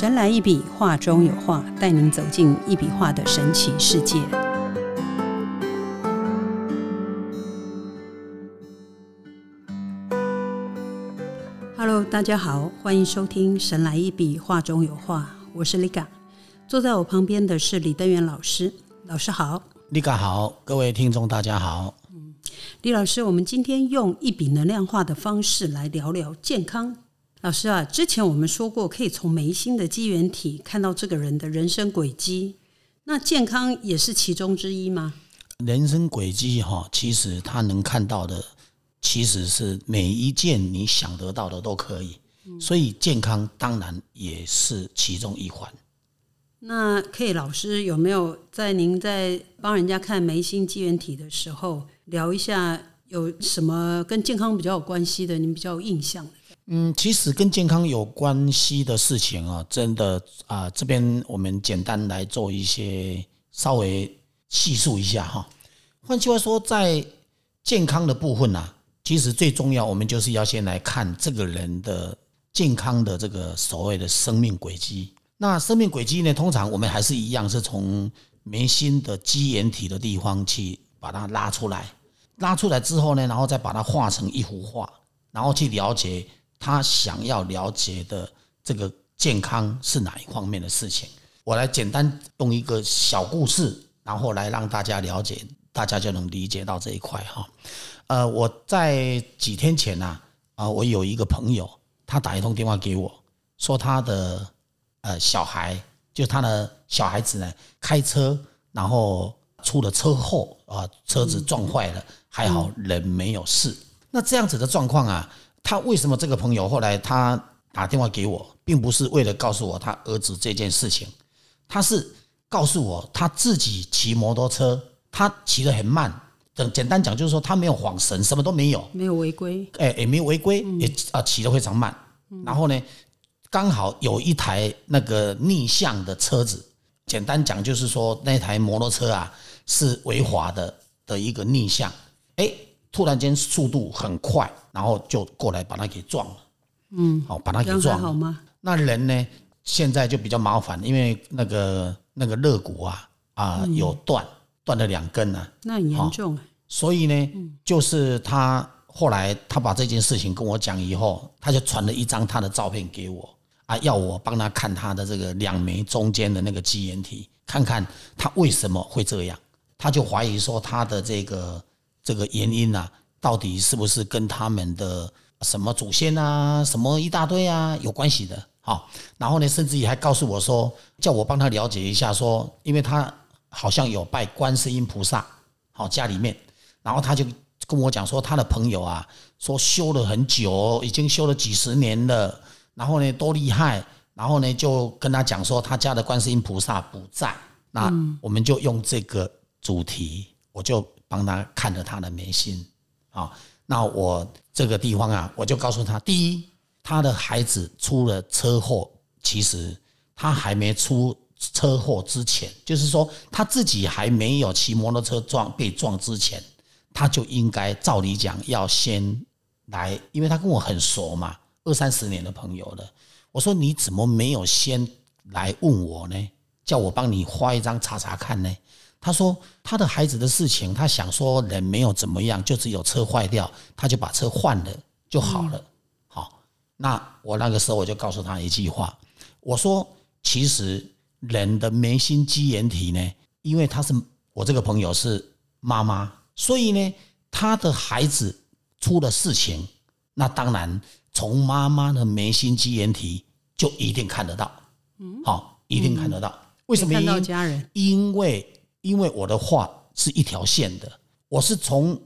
神来一笔，画中有画，带您走进一笔画的神奇世界。Hello，大家好，欢迎收听《神来一笔，画中有画》，我是 Liga。坐在我旁边的是李登元老师，老师好。李嘎好，各位听众大家好。李老师，我们今天用一笔能量化的方式来聊聊健康。老师啊，之前我们说过，可以从眉心的机缘体看到这个人的人生轨迹，那健康也是其中之一吗？人生轨迹哈，其实他能看到的，其实是每一件你想得到的都可以，所以健康当然也是其中一环。那可以，老师有没有在您在帮人家看眉心机缘体的时候，聊一下有什么跟健康比较有关系的，您比较有印象的？嗯，其实跟健康有关系的事情啊，真的啊，这边我们简单来做一些稍微细述一下哈。换句话说，在健康的部分啊，其实最重要，我们就是要先来看这个人的健康的这个所谓的生命轨迹。那生命轨迹呢？通常我们还是一样，是从眉心的基岩体的地方去把它拉出来，拉出来之后呢，然后再把它画成一幅画，然后去了解他想要了解的这个健康是哪一方面的事情。我来简单用一个小故事，然后来让大家了解，大家就能理解到这一块哈。呃，我在几天前呐，啊，我有一个朋友，他打一通电话给我，说他的。呃，小孩就他的小孩子呢，开车然后出了车祸啊，车子撞坏了，还好人没有事。那这样子的状况啊，他为什么这个朋友后来他打电话给我，并不是为了告诉我他儿子这件事情，他是告诉我他自己骑摩托车，他骑得很慢。等简单讲就是说他没有晃神，什么都没有，没有违规，哎，也没有违规，也啊骑得非常慢。然后呢？刚好有一台那个逆向的车子，简单讲就是说那台摩托车啊是违法的的一个逆向，哎，突然间速度很快，然后就过来把它给撞了，嗯，好把它给撞了。好吗？那人呢现在就比较麻烦，因为那个那个肋骨啊啊有断断了两根呢，那很严重。所以呢，就是他后来他把这件事情跟我讲以后，他就传了一张他的照片给我。啊，要我帮他看他的这个两眉中间的那个基岩体，看看他为什么会这样。他就怀疑说他的这个这个原因啊，到底是不是跟他们的什么祖先啊、什么一大堆啊有关系的？好，然后呢，甚至于还告诉我说，叫我帮他了解一下，说因为他好像有拜观世音菩萨，好家里面，然后他就跟我讲说，他的朋友啊，说修了很久，已经修了几十年了。然后呢，多厉害！然后呢，就跟他讲说，他家的观世音菩萨不在。那我们就用这个主题，我就帮他看着他的眉心。啊，那我这个地方啊，我就告诉他：第一，他的孩子出了车祸，其实他还没出车祸之前，就是说他自己还没有骑摩托车撞被撞之前，他就应该照理讲要先来，因为他跟我很熟嘛。二三十年的朋友了，我说你怎么没有先来问我呢？叫我帮你画一张查查看呢？他说他的孩子的事情，他想说人没有怎么样，就只有车坏掉，他就把车换了就好了。好，那我那个时候我就告诉他一句话，我说其实人的眉心肌炎体呢，因为他是我这个朋友是妈妈，所以呢他的孩子出了事情，那当然。从妈妈的眉心肌炎体就一定看得到，嗯，好，一定看得到。为什么？看到家人？因为因为我的画是一条线的，我是从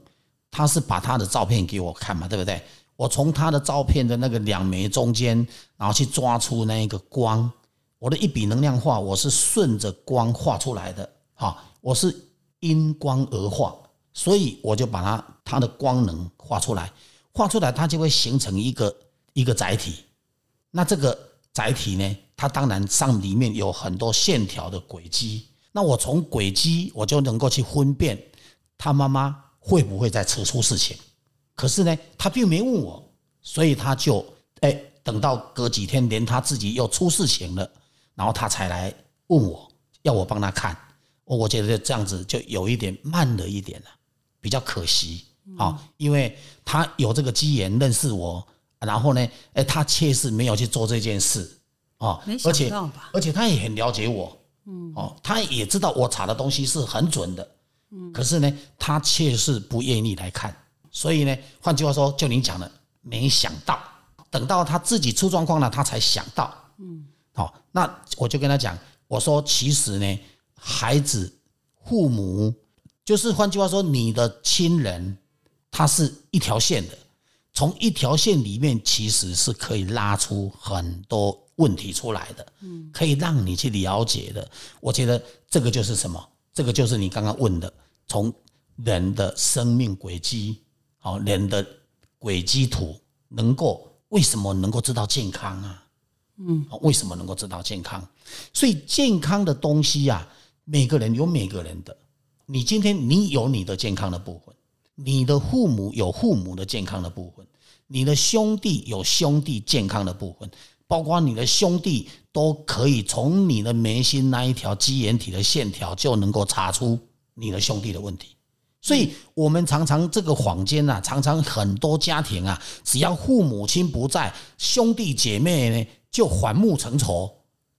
他是把他的照片给我看嘛，对不对？我从他的照片的那个两眉中间，然后去抓出那一个光。我的一笔能量画，我是顺着光画出来的，哈，我是因光而画，所以我就把它它的光能画出来。画出来，它就会形成一个一个载体。那这个载体呢，它当然上里面有很多线条的轨迹。那我从轨迹，我就能够去分辨他妈妈会不会再扯出事情。可是呢，他并没问我，所以他就哎，等到隔几天，连他自己又出事情了，然后他才来问我要我帮他看。我我觉得这样子就有一点慢了一点了，比较可惜啊，因为他有这个机缘认识我，然后呢，哎，他确实没有去做这件事啊，而且而且他也很了解我，嗯，哦，他也知道我查的东西是很准的，嗯，可是呢，他却是不愿意来看，所以呢，换句话说，就您讲的，没想到，等到他自己出状况了，他才想到，嗯，好，那我就跟他讲，我说其实呢。孩子、父母，就是换句话说，你的亲人，他是一条线的。从一条线里面，其实是可以拉出很多问题出来的，嗯，可以让你去了解的。我觉得这个就是什么？这个就是你刚刚问的，从人的生命轨迹，好，人的轨迹图，能够为什么能够知道健康啊？嗯，为什么能够知道健康？所以健康的东西呀。每个人有每个人的，你今天你有你的健康的部分，你的父母有父母的健康的部分，你的兄弟有兄弟健康的部分，包括你的兄弟都可以从你的眉心那一条基眼体的线条就能够查出你的兄弟的问题。所以，我们常常这个坊间啊，常常很多家庭啊，只要父母亲不在，兄弟姐妹呢就反目成仇，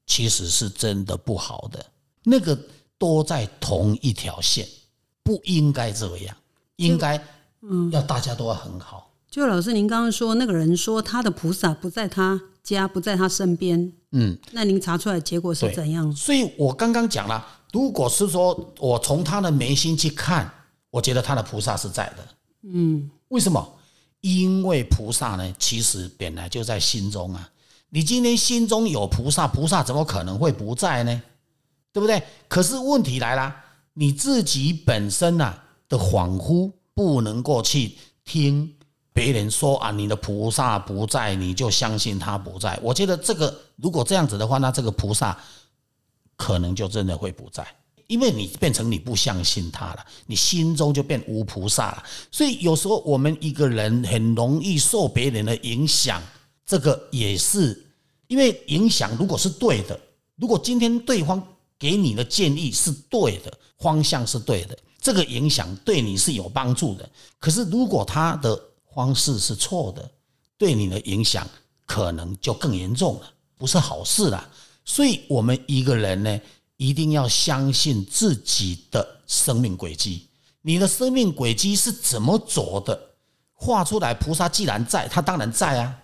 其实是真的不好的那个。都在同一条线，不应该这样，应该嗯，要大家都要很好。就老师，您刚刚说那个人说他的菩萨不在他家，不在他身边，嗯，那您查出来结果是怎样？所以我刚刚讲了，如果是说我从他的眉心去看，我觉得他的菩萨是在的，嗯，为什么？因为菩萨呢，其实本来就在心中啊。你今天心中有菩萨，菩萨怎么可能会不在呢？对不对？可是问题来了，你自己本身呐的恍惚，不能够去听别人说啊，你的菩萨不在，你就相信他不在。我觉得这个如果这样子的话，那这个菩萨可能就真的会不在，因为你变成你不相信他了，你心中就变无菩萨了。所以有时候我们一个人很容易受别人的影响，这个也是因为影响如果是对的，如果今天对方。给你的建议是对的，方向是对的，这个影响对你是有帮助的。可是如果他的方式是错的，对你的影响可能就更严重了，不是好事了。所以，我们一个人呢，一定要相信自己的生命轨迹。你的生命轨迹是怎么走的？画出来，菩萨既然在，他当然在啊。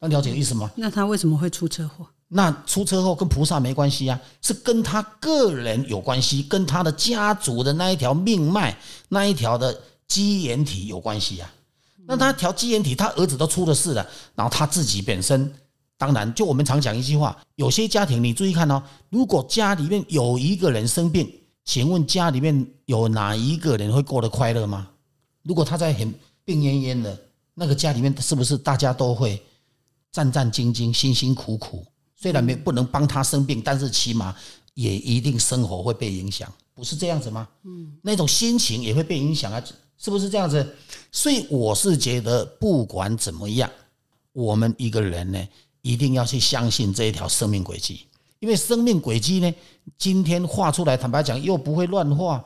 能了解意思吗？那他为什么会出车祸？那出车祸跟菩萨没关系啊，是跟他个人有关系，跟他的家族的那一条命脉、那一条的基岩体有关系啊。那他调基因体，他儿子都出了事了，然后他自己本身，当然就我们常讲一句话：有些家庭你注意看哦，如果家里面有一个人生病，请问家里面有哪一个人会过得快乐吗？如果他在很病恹恹的，那个家里面是不是大家都会战战兢兢、辛辛苦苦？虽然没不能帮他生病，但是起码也一定生活会被影响，不是这样子吗？嗯，那种心情也会被影响啊，是不是这样子？所以我是觉得，不管怎么样，我们一个人呢，一定要去相信这一条生命轨迹，因为生命轨迹呢，今天画出来，坦白讲又不会乱画。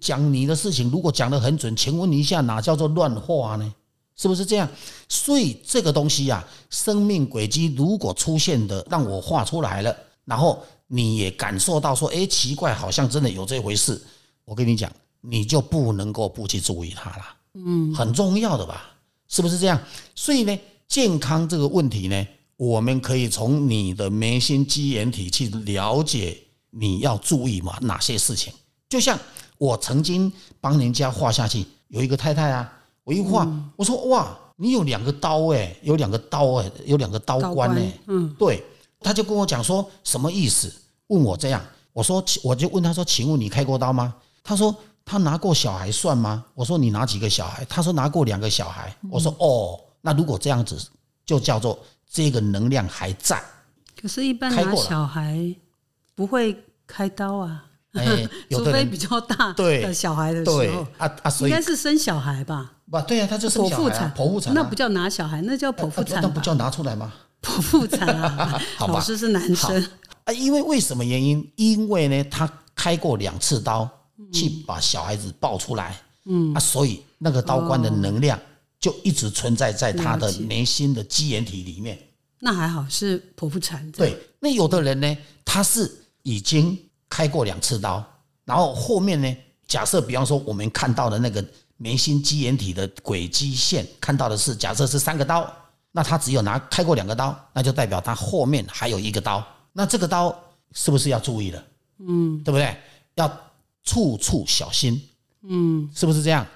讲你的事情，如果讲得很准，请问一下，哪叫做乱画呢？是不是这样？所以这个东西呀，生命轨迹如果出现的让我画出来了，然后你也感受到说，哎，奇怪，好像真的有这回事。我跟你讲，你就不能够不去注意它了。嗯，很重要的吧？是不是这样？所以呢，健康这个问题呢，我们可以从你的眉心肌眼体去了解你要注意嘛哪些事情。就像我曾经帮人家画下去，有一个太太啊。我一画，我说哇，你有两个刀哎，有两个刀哎，有两个刀关哎，嗯，对，他就跟我讲说什么意思？问我这样，我说我就问他说，请问你开过刀吗？他说他拿过小孩算吗？我说你拿几个小孩？他说拿过两个小孩。我说哦，那如果这样子，就叫做这个能量还在。可是，一般拿小孩不会开刀啊，除非比较大的小孩的时候啊啊，应该是生小孩吧。不，对呀，他就是剖腹产，剖腹产那不叫拿小孩，那叫剖腹产，那不叫拿出来吗？剖腹产啊，老师是男生。啊，因为为什么原因？因为呢，他开过两次刀，去把小孩子抱出来，嗯啊，所以那个刀官的能量就一直存在在他的眉心的基岩体里面。那还好是剖腹产。对，那有的人呢，他是已经开过两次刀，然后后面呢，假设比方说我们看到的那个眉心基岩体的轨迹线，看到的是假设是三个刀，那他只有拿开过两个刀，那就代表他后面还有一个刀，那这个刀是不是要注意了？嗯，对不对？要处处小心。嗯，是不是这样？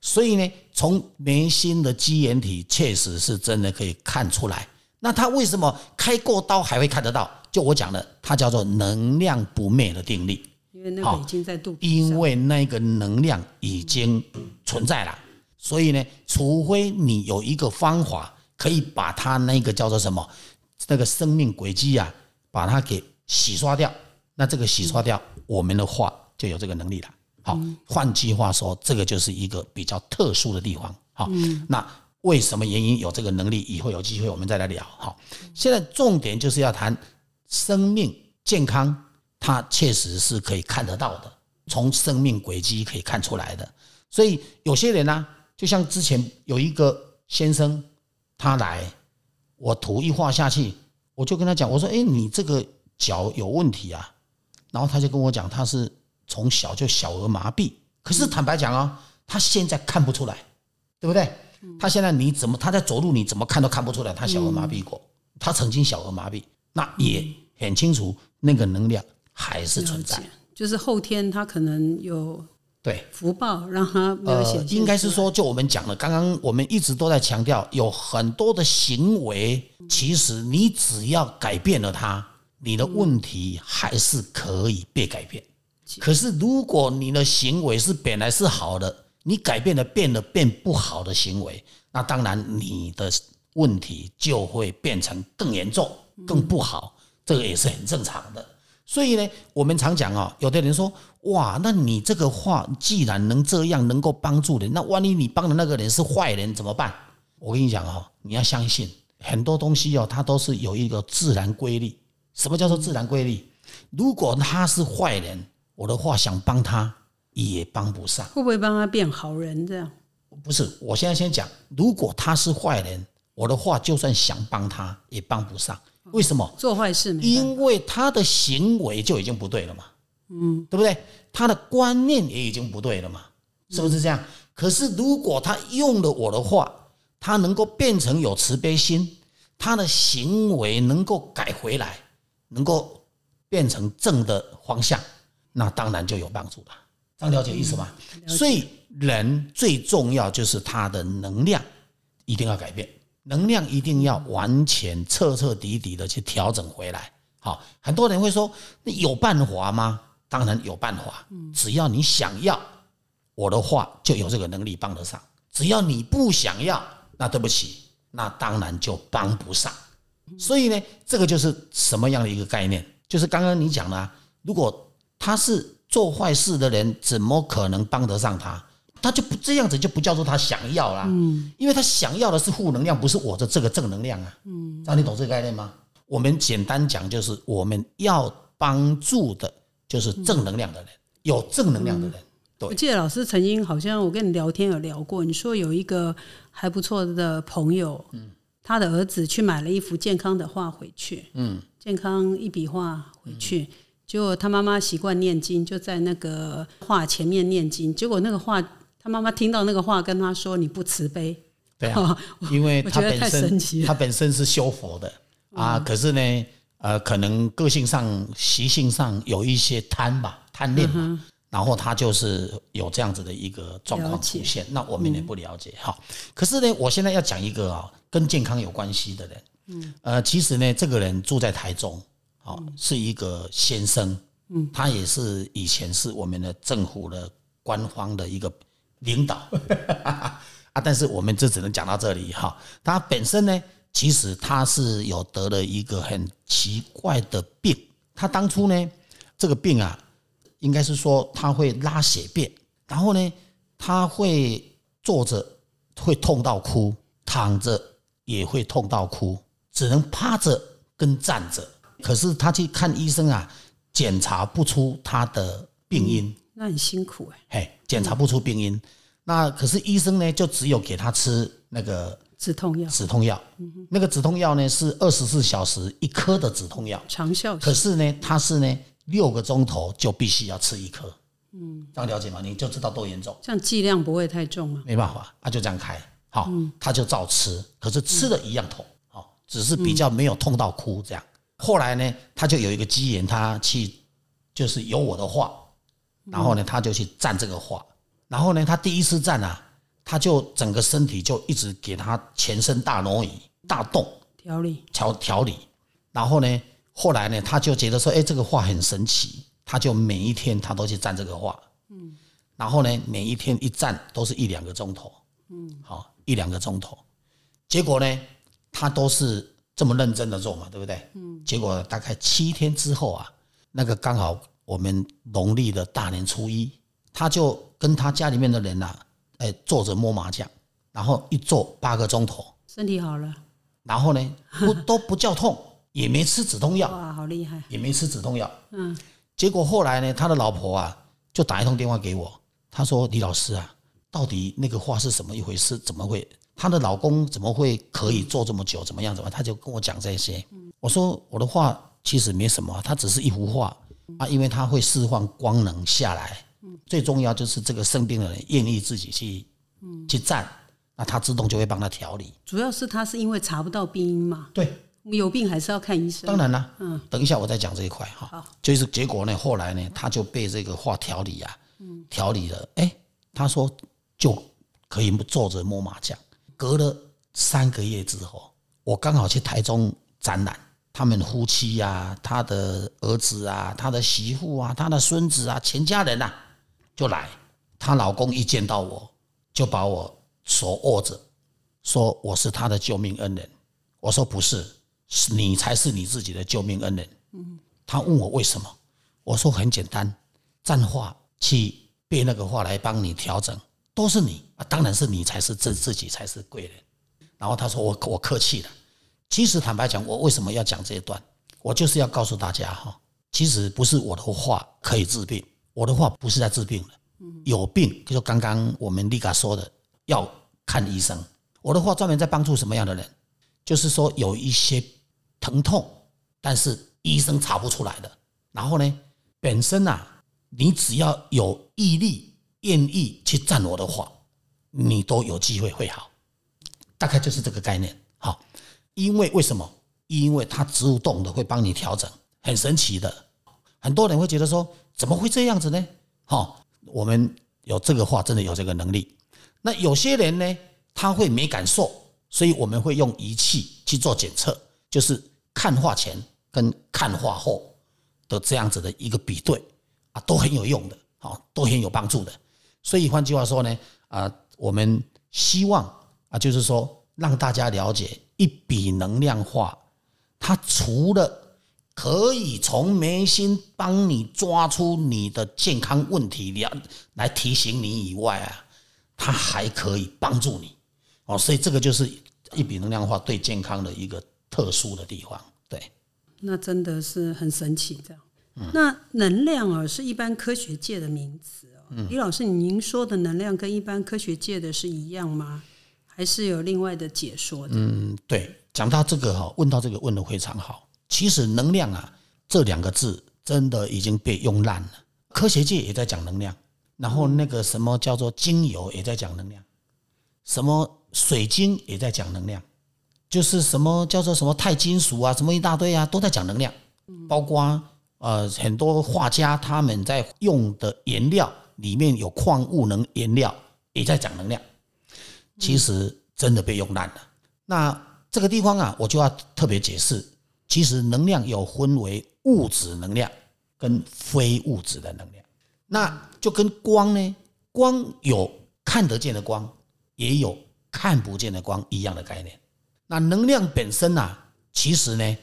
所以呢，从眉心的基岩体确实是真的可以看出来。那他为什么开过刀还会看得到？就我讲的，它叫做能量不灭的定律。因为那个已经在肚皮因为那个能量已经存在了，所以呢，除非你有一个方法可以把它那个叫做什么那个生命轨迹啊，把它给洗刷掉。那这个洗刷掉，我们的话就有这个能力了。好，换句话说，这个就是一个比较特殊的地方。好，那。为什么原因有这个能力？以后有机会我们再来聊。好，现在重点就是要谈生命健康，它确实是可以看得到的，从生命轨迹可以看出来的。所以有些人呢，就像之前有一个先生，他来，我图一画下去，我就跟他讲，我说：“哎，你这个脚有问题啊。”然后他就跟我讲，他是从小就小儿麻痹，可是坦白讲啊，他现在看不出来，对不对？他现在你怎么他在走路你怎么看都看不出来他小儿麻痹过，他曾经小儿麻痹，那也很清楚那个能量还是存在，就是后天他可能有对福报让他没有显现。应该是说，就我们讲的，刚刚我们一直都在强调，有很多的行为，其实你只要改变了它，你的问题还是可以被改变。可是如果你的行为是本来是好的。你改变了，变了变不好的行为，那当然你的问题就会变成更严重、更不好，这个也是很正常的。所以呢，我们常讲哦，有的人说，哇，那你这个话既然能这样，能够帮助人，那万一你帮的那个人是坏人怎么办？我跟你讲哦，你要相信很多东西哦，它都是有一个自然规律。什么叫做自然规律？如果他是坏人，我的话想帮他。也帮不上，会不会帮他变好人？这样不是。我现在先讲，如果他是坏人，我的话就算想帮他也帮不上。为什么？做坏事，因为他的行为就已经不对了嘛。嗯，对不对？他的观念也已经不对了嘛，是不是这样？可是如果他用了我的话，他能够变成有慈悲心，他的行为能够改回来，能够变成正的方向，那当然就有帮助了。样了解意思吗？所以人最重要就是他的能量一定要改变，能量一定要完全彻彻底底的去调整回来。好，很多人会说，那有办法吗？当然有办法，只要你想要，我的话就有这个能力帮得上。只要你不想要，那对不起，那当然就帮不上。所以呢，这个就是什么样的一个概念？就是刚刚你讲的，如果他是。做坏事的人怎么可能帮得上他？他就不这样子就不叫做他想要啦，嗯，因为他想要的是负能量，不是我的这个正能量啊，嗯，让你懂这个概念吗？我们简单讲就是我们要帮助的就是正能量的人，有正能量的人。对，我记得老师曾经好像我跟你聊天有聊过，你说有一个还不错的朋友，嗯，他的儿子去买了一幅健康的画回去，嗯，健康一笔画回去。结果他妈妈习惯念经，就在那个画前面念经。结果那个画，他妈妈听到那个话，跟他说：“你不慈悲。”对啊，因为 他本身他本身是修佛的啊，可是呢，呃，可能个性上、习性上有一些贪吧，贪念嘛，然后他就是有这样子的一个状况出现。那我们也不了解哈。可是呢，我现在要讲一个啊，跟健康有关系的人。嗯，呃，其实呢，这个人住在台中。好，是一个先生，嗯，他也是以前是我们的政府的官方的一个领导 啊，但是我们这只能讲到这里哈。他本身呢，其实他是有得了一个很奇怪的病，他当初呢，这个病啊，应该是说他会拉血便，然后呢，他会坐着会痛到哭，躺着也会痛到哭，只能趴着跟站着。可是他去看医生啊，检查不出他的病因，那很辛苦哎、嘿，检查不出病因。那可是医生呢，就只有给他吃那个止痛药止痛药，那个止痛药呢是二十四小时一颗的止痛药，长效可是呢，他是呢六个钟头就必须要吃一颗，嗯，这样了解吗？你就知道多严重。这样剂量不会太重吗？没办法，他就这样开，好，他就照吃，可是吃的一样痛，好，只是比较没有痛到哭这样。后来呢，他就有一个机缘，他去就是有我的画，然后呢，他就去站这个画，然后呢，他第一次站啊，他就整个身体就一直给他全身大挪移、大动、调理。调调理，然后呢，后来呢，他就觉得说，哎，这个画很神奇，他就每一天他都去站这个画，嗯，然后呢，每一天一站都是一两个钟头，嗯，好，一两个钟头，结果呢，他都是这么认真的做嘛，对不对？嗯，结果大概七天之后啊，那个刚好我们农历的大年初一，他就跟他家里面的人呐、啊，哎，坐着摸麻将，然后一坐八个钟头，身体好了，然后呢，不 都不叫痛，也没吃止痛药，哇，好厉害！也没吃止痛药。嗯，结果后来呢，他的老婆啊，就打一通电话给我，他说：“李老师啊，到底那个话是什么一回事？怎么会？她的老公怎么会可以做这么久？怎么样？怎么样？”他就跟我讲这些。我说：“我的画其实没什么，它只是一幅画啊，因为它会释放光能下来。最重要就是这个生病的人愿意自己去去站，那他自动就会帮他调理。主要是他是因为查不到病因嘛，对。”有病还是要看医生。当然啦，嗯，等一下我再讲这一块哈。就是结果呢，后来呢，他就被这个画调理啊，调理了，哎，他说就可以坐着摸麻将。隔了三个月之后，我刚好去台中展览，他们夫妻呀、他的儿子啊、他的媳妇啊、他的孙子啊，全家人呐、就来。她老公一见到我，就把我手握着，说我是他的救命恩人。我说不是。是你才是你自己的救命恩人。嗯他问我为什么，我说很简单，站话去背那个话来帮你调整，都是你啊，当然是你才是自自己才是贵人。然后他说我我客气了。其实坦白讲，我为什么要讲这一段？我就是要告诉大家哈，其实不是我的话可以治病，我的话不是在治病的。有病就刚刚我们丽嘎说的，要看医生。我的话专门在帮助什么样的人？就是说有一些。疼痛，但是医生查不出来的。然后呢，本身啊，你只要有毅力、愿意去站我的话，你都有机会会好。大概就是这个概念。好，因为为什么？因为它植物动的会帮你调整，很神奇的。很多人会觉得说，怎么会这样子呢？好，我们有这个话，真的有这个能力。那有些人呢，他会没感受，所以我们会用仪器去做检测，就是。看画前跟看画后的这样子的一个比对啊，都很有用的，好，都很有帮助的。所以换句话说呢，啊，我们希望啊，就是说让大家了解一笔能量化，它除了可以从眉心帮你抓出你的健康问题了来提醒你以外啊，它还可以帮助你哦。所以这个就是一笔能量化对健康的一个。特殊的地方，对，那真的是很神奇。这样，那能量啊，是一般科学界的名词哦。李老师，您说的能量跟一般科学界的是一样吗？还是有另外的解说的？嗯，对，讲到这个哈，问到这个问的非常好。其实能量啊这两个字真的已经被用烂了，科学界也在讲能量，然后那个什么叫做精油也在讲能量，什么水晶也在讲能量。就是什么叫做什么钛金属啊，什么一大堆啊，都在讲能量。包括呃很多画家他们在用的颜料里面有矿物能颜料，也在讲能量。其实真的被用烂了。那这个地方啊，我就要特别解释，其实能量有分为物质能量跟非物质的能量。那就跟光呢，光有看得见的光，也有看不见的光一样的概念。那能量本身呐，其实呢，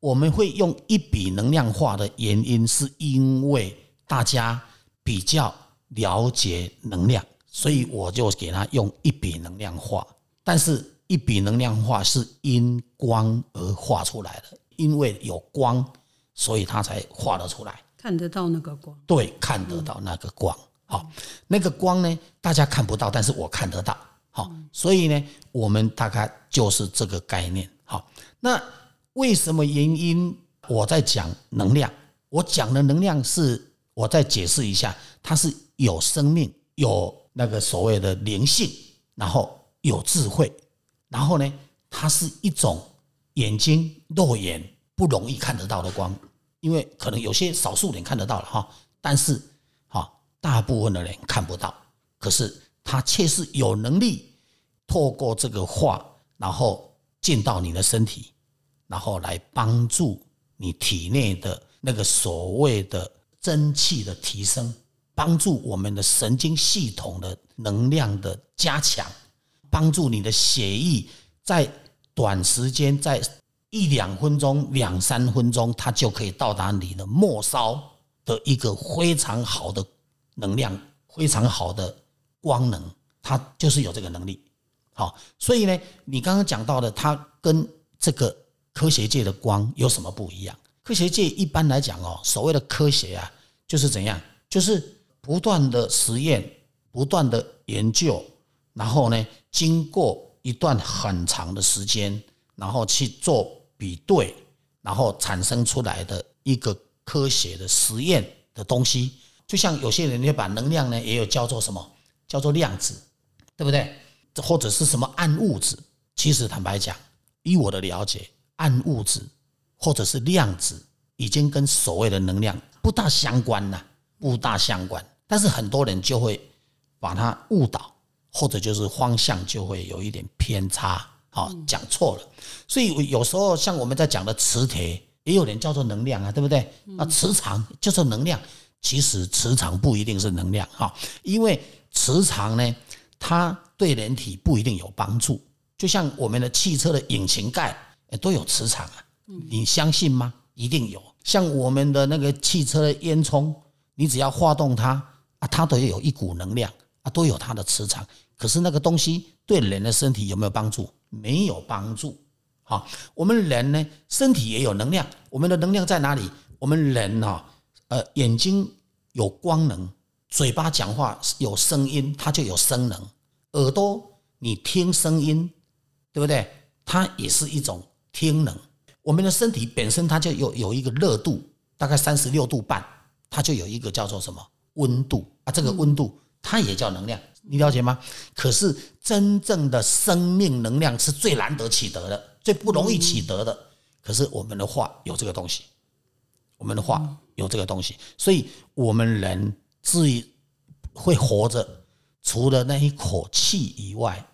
我们会用一笔能量化的原因，是因为大家比较了解能量，所以我就给他用一笔能量画。但是，一笔能量画是因光而画出来的，因为有光所以他才画得出来。看得到那个光，对，看得到那个光。好，那个光呢，大家看不到，但是我看得到。好，所以呢，我们大概就是这个概念。好，那为什么原因？我在讲能量，我讲的能量是，我再解释一下，它是有生命，有那个所谓的灵性，然后有智慧，然后呢，它是一种眼睛肉眼不容易看得到的光，因为可能有些少数人看得到了哈，但是哈，大部分的人看不到，可是它却是有能力透过这个画，然后进到你的身体，然后来帮助。你体内的那个所谓的真气的提升，帮助我们的神经系统的能量的加强，帮助你的血液在短时间，在一两分钟、两三分钟，它就可以到达你的末梢的一个非常好的能量，非常好的光能，它就是有这个能力。好，所以呢，你刚刚讲到的，它跟这个。科学界的光有什么不一样？科学界一般来讲哦，所谓的科学啊，就是怎样，就是不断的实验，不断的研究，然后呢，经过一段很长的时间，然后去做比对，然后产生出来的一个科学的实验的东西。就像有些人会把能量呢，也有叫做什么，叫做量子，对不对？或者是什么暗物质？其实坦白讲，以我的了解。暗物质或者是量子，已经跟所谓的能量不大相关了，不大相关。但是很多人就会把它误导，或者就是方向就会有一点偏差，好讲错了。所以有时候像我们在讲的磁铁，也有人叫做能量啊，对不对？啊，磁场就是能量，其实磁场不一定是能量哈，因为磁场呢，它对人体不一定有帮助。就像我们的汽车的引擎盖。都有磁场啊，你相信吗？一定有。像我们的那个汽车的烟囱，你只要化动它啊，它都有一股能量啊，都有它的磁场。可是那个东西对人的身体有没有帮助？没有帮助。好，我们人呢，身体也有能量。我们的能量在哪里？我们人哈，呃，眼睛有光能，嘴巴讲话有声音，它就有声能。耳朵你听声音，对不对？它也是一种。听能，我们的身体本身它就有有一个热度，大概三十六度半，它就有一个叫做什么温度啊？这个温度它也叫能量，你了解吗？可是真正的生命能量是最难得取得的，最不容易取得的。可是我们的话有这个东西，我们的话有这个东西，所以我们人至于会活着，除了那一口气以外。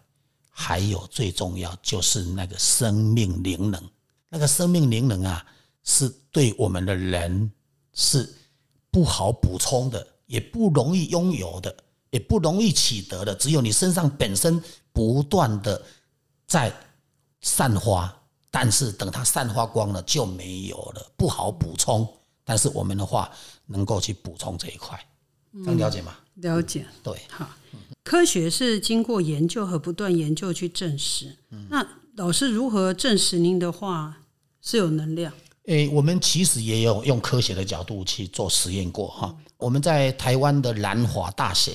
还有最重要就是那个生命灵能，那个生命灵能啊，是对我们的人是不好补充的，也不容易拥有的，也不容易取得的。只有你身上本身不断的在散发，但是等它散发光了就没有了，不好补充。但是我们的话能够去补充这一块，能了解吗？了解。对，好。科学是经过研究和不断研究去证实。那老师如何证实您的话是有能量？诶，我们其实也有用科学的角度去做实验过哈。我们在台湾的南华大学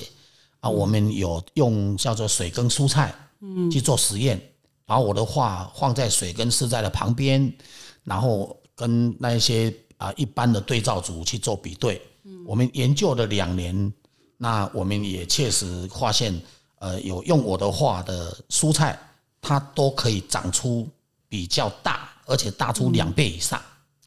啊，我们有用叫做水耕蔬菜去做实验，把我的画放在水耕蔬菜的旁边，然后跟那些啊一般的对照组去做比对。我们研究了两年。那我们也确实发现，呃，有用我的画的蔬菜，它都可以长出比较大，而且大出两倍以上。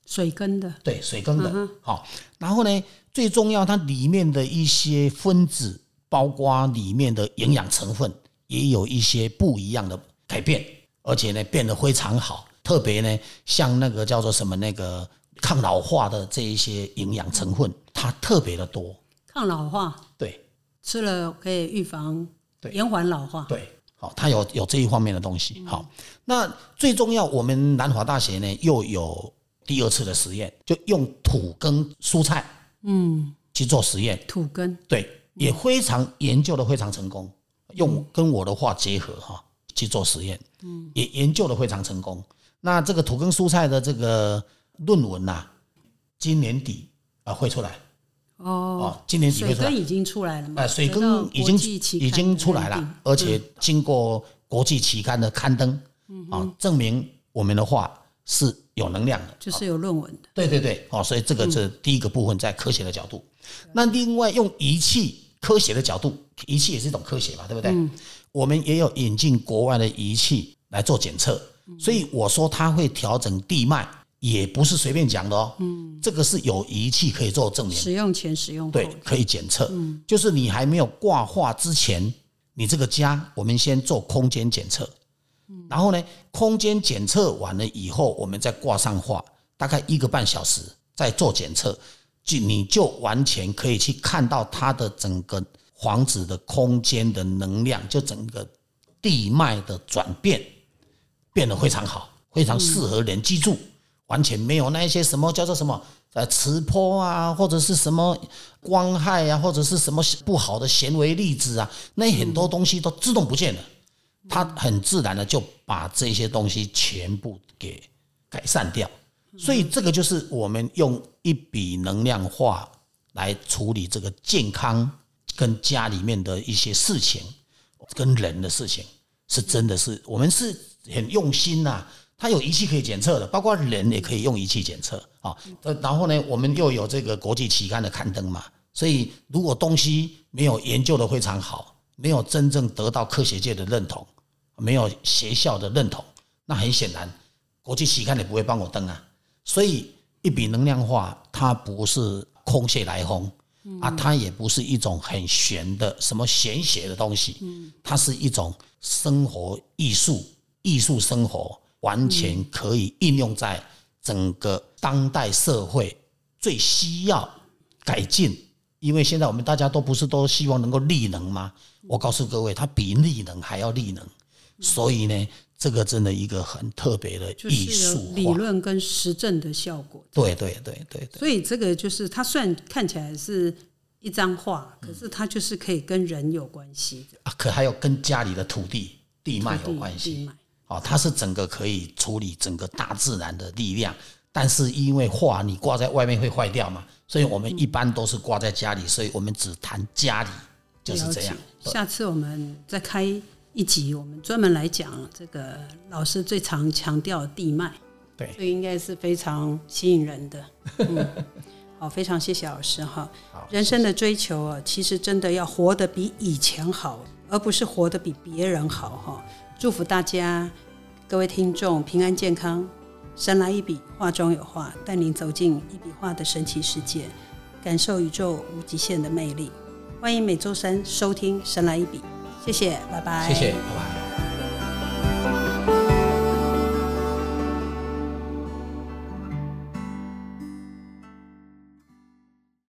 水根的，对，水根的，好。然后呢，最重要，它里面的一些分子，包括里面的营养成分，也有一些不一样的改变，而且呢，变得非常好。特别呢，像那个叫做什么那个抗老化的这一些营养成分，它特别的多。抗老化，对，吃了可以预防，延缓老化，对，好，它有有这一方面的东西。好，那最重要，我们南华大学呢又有第二次的实验，就用土跟蔬菜，嗯，去做实验。土根，对，也非常研究的非常成功，用跟我的话结合哈去做实验，嗯，也研究的非常成功。那这个土根蔬菜的这个论文呐。今年底啊会出来哦，哦，今年几月出来水根。已经出来了嘛？哎，水根已经已经出来了，而且经过国际期刊的刊登，啊，证明我们的话是有能量的。就是有论文的。对对对，哦，所以这个是第一个部分，在科学的角度。那另外用仪器科学的角度，仪器也是一种科学嘛，对不对？我们也有引进国外的仪器来做检测，所以我说它会调整地脉，也不是随便讲的哦。嗯，这个是有仪器可以做证明。使用前、使用后对，可以检测。就是你还没有挂画之前，你这个家，我们先做空间检测。然后呢，空间检测完了以后，我们再挂上画，大概一个半小时再做检测，就你就完全可以去看到它的整个房子的空间的能量，就整个地脉的转变变得非常好，非常适合人居住，完全没有那些什么叫做什么呃磁波啊，或者是什么光害啊，或者是什么不好的显微粒子啊，那很多东西都自动不见了。它很自然的就把这些东西全部给改善掉，所以这个就是我们用一笔能量化来处理这个健康跟家里面的一些事情，跟人的事情，是真的是我们是很用心呐、它有仪器可以检测的，包括人也可以用仪器检测啊。呃然后呢，我们又有这个国际期刊的刊登嘛，所以如果东西没有研究的非常好，没有真正得到科学界的认同，没有学校的认同，那很显然，国际期刊也不会帮我登啊。所以一笔能量化，它不是空穴来风啊，它也不是一种很玄的什么玄学的东西，它是一种生活艺术、艺术生活，完全可以应用在整个当代社会最需要改进。因为现在我们大家都不是都希望能够利能吗？我告诉各位，它比利能还要利能。所以呢，这个真的一个很特别的艺术。理论跟实证的效果。对对对对对，所以这个就是它虽然看起来是一张画，嗯可是它就是可以跟人有关系的，啊，可还有跟家里的土地地脉有关系。地脉哦，它是整个可以处理整个大自然的力量，但是因为画你挂在外面会坏掉嘛，所以我们一般都是挂在家里，所以我们只谈家里，就是这样下次我们再开一集，我们专门来讲这个老师最常强调地脉，对这个应该是非常吸引人的。嗯，好，非常谢谢老师哈。人生的追求啊，其实真的要活得比以前好，而不是活得比别人好哈。祝福大家，各位听众平安健康。神来一笔，画中有画，带您走进一笔画的神奇世界，感受宇宙无极限的魅力。欢迎每周三收听《神来一笔》，谢谢，拜拜。谢谢，拜拜。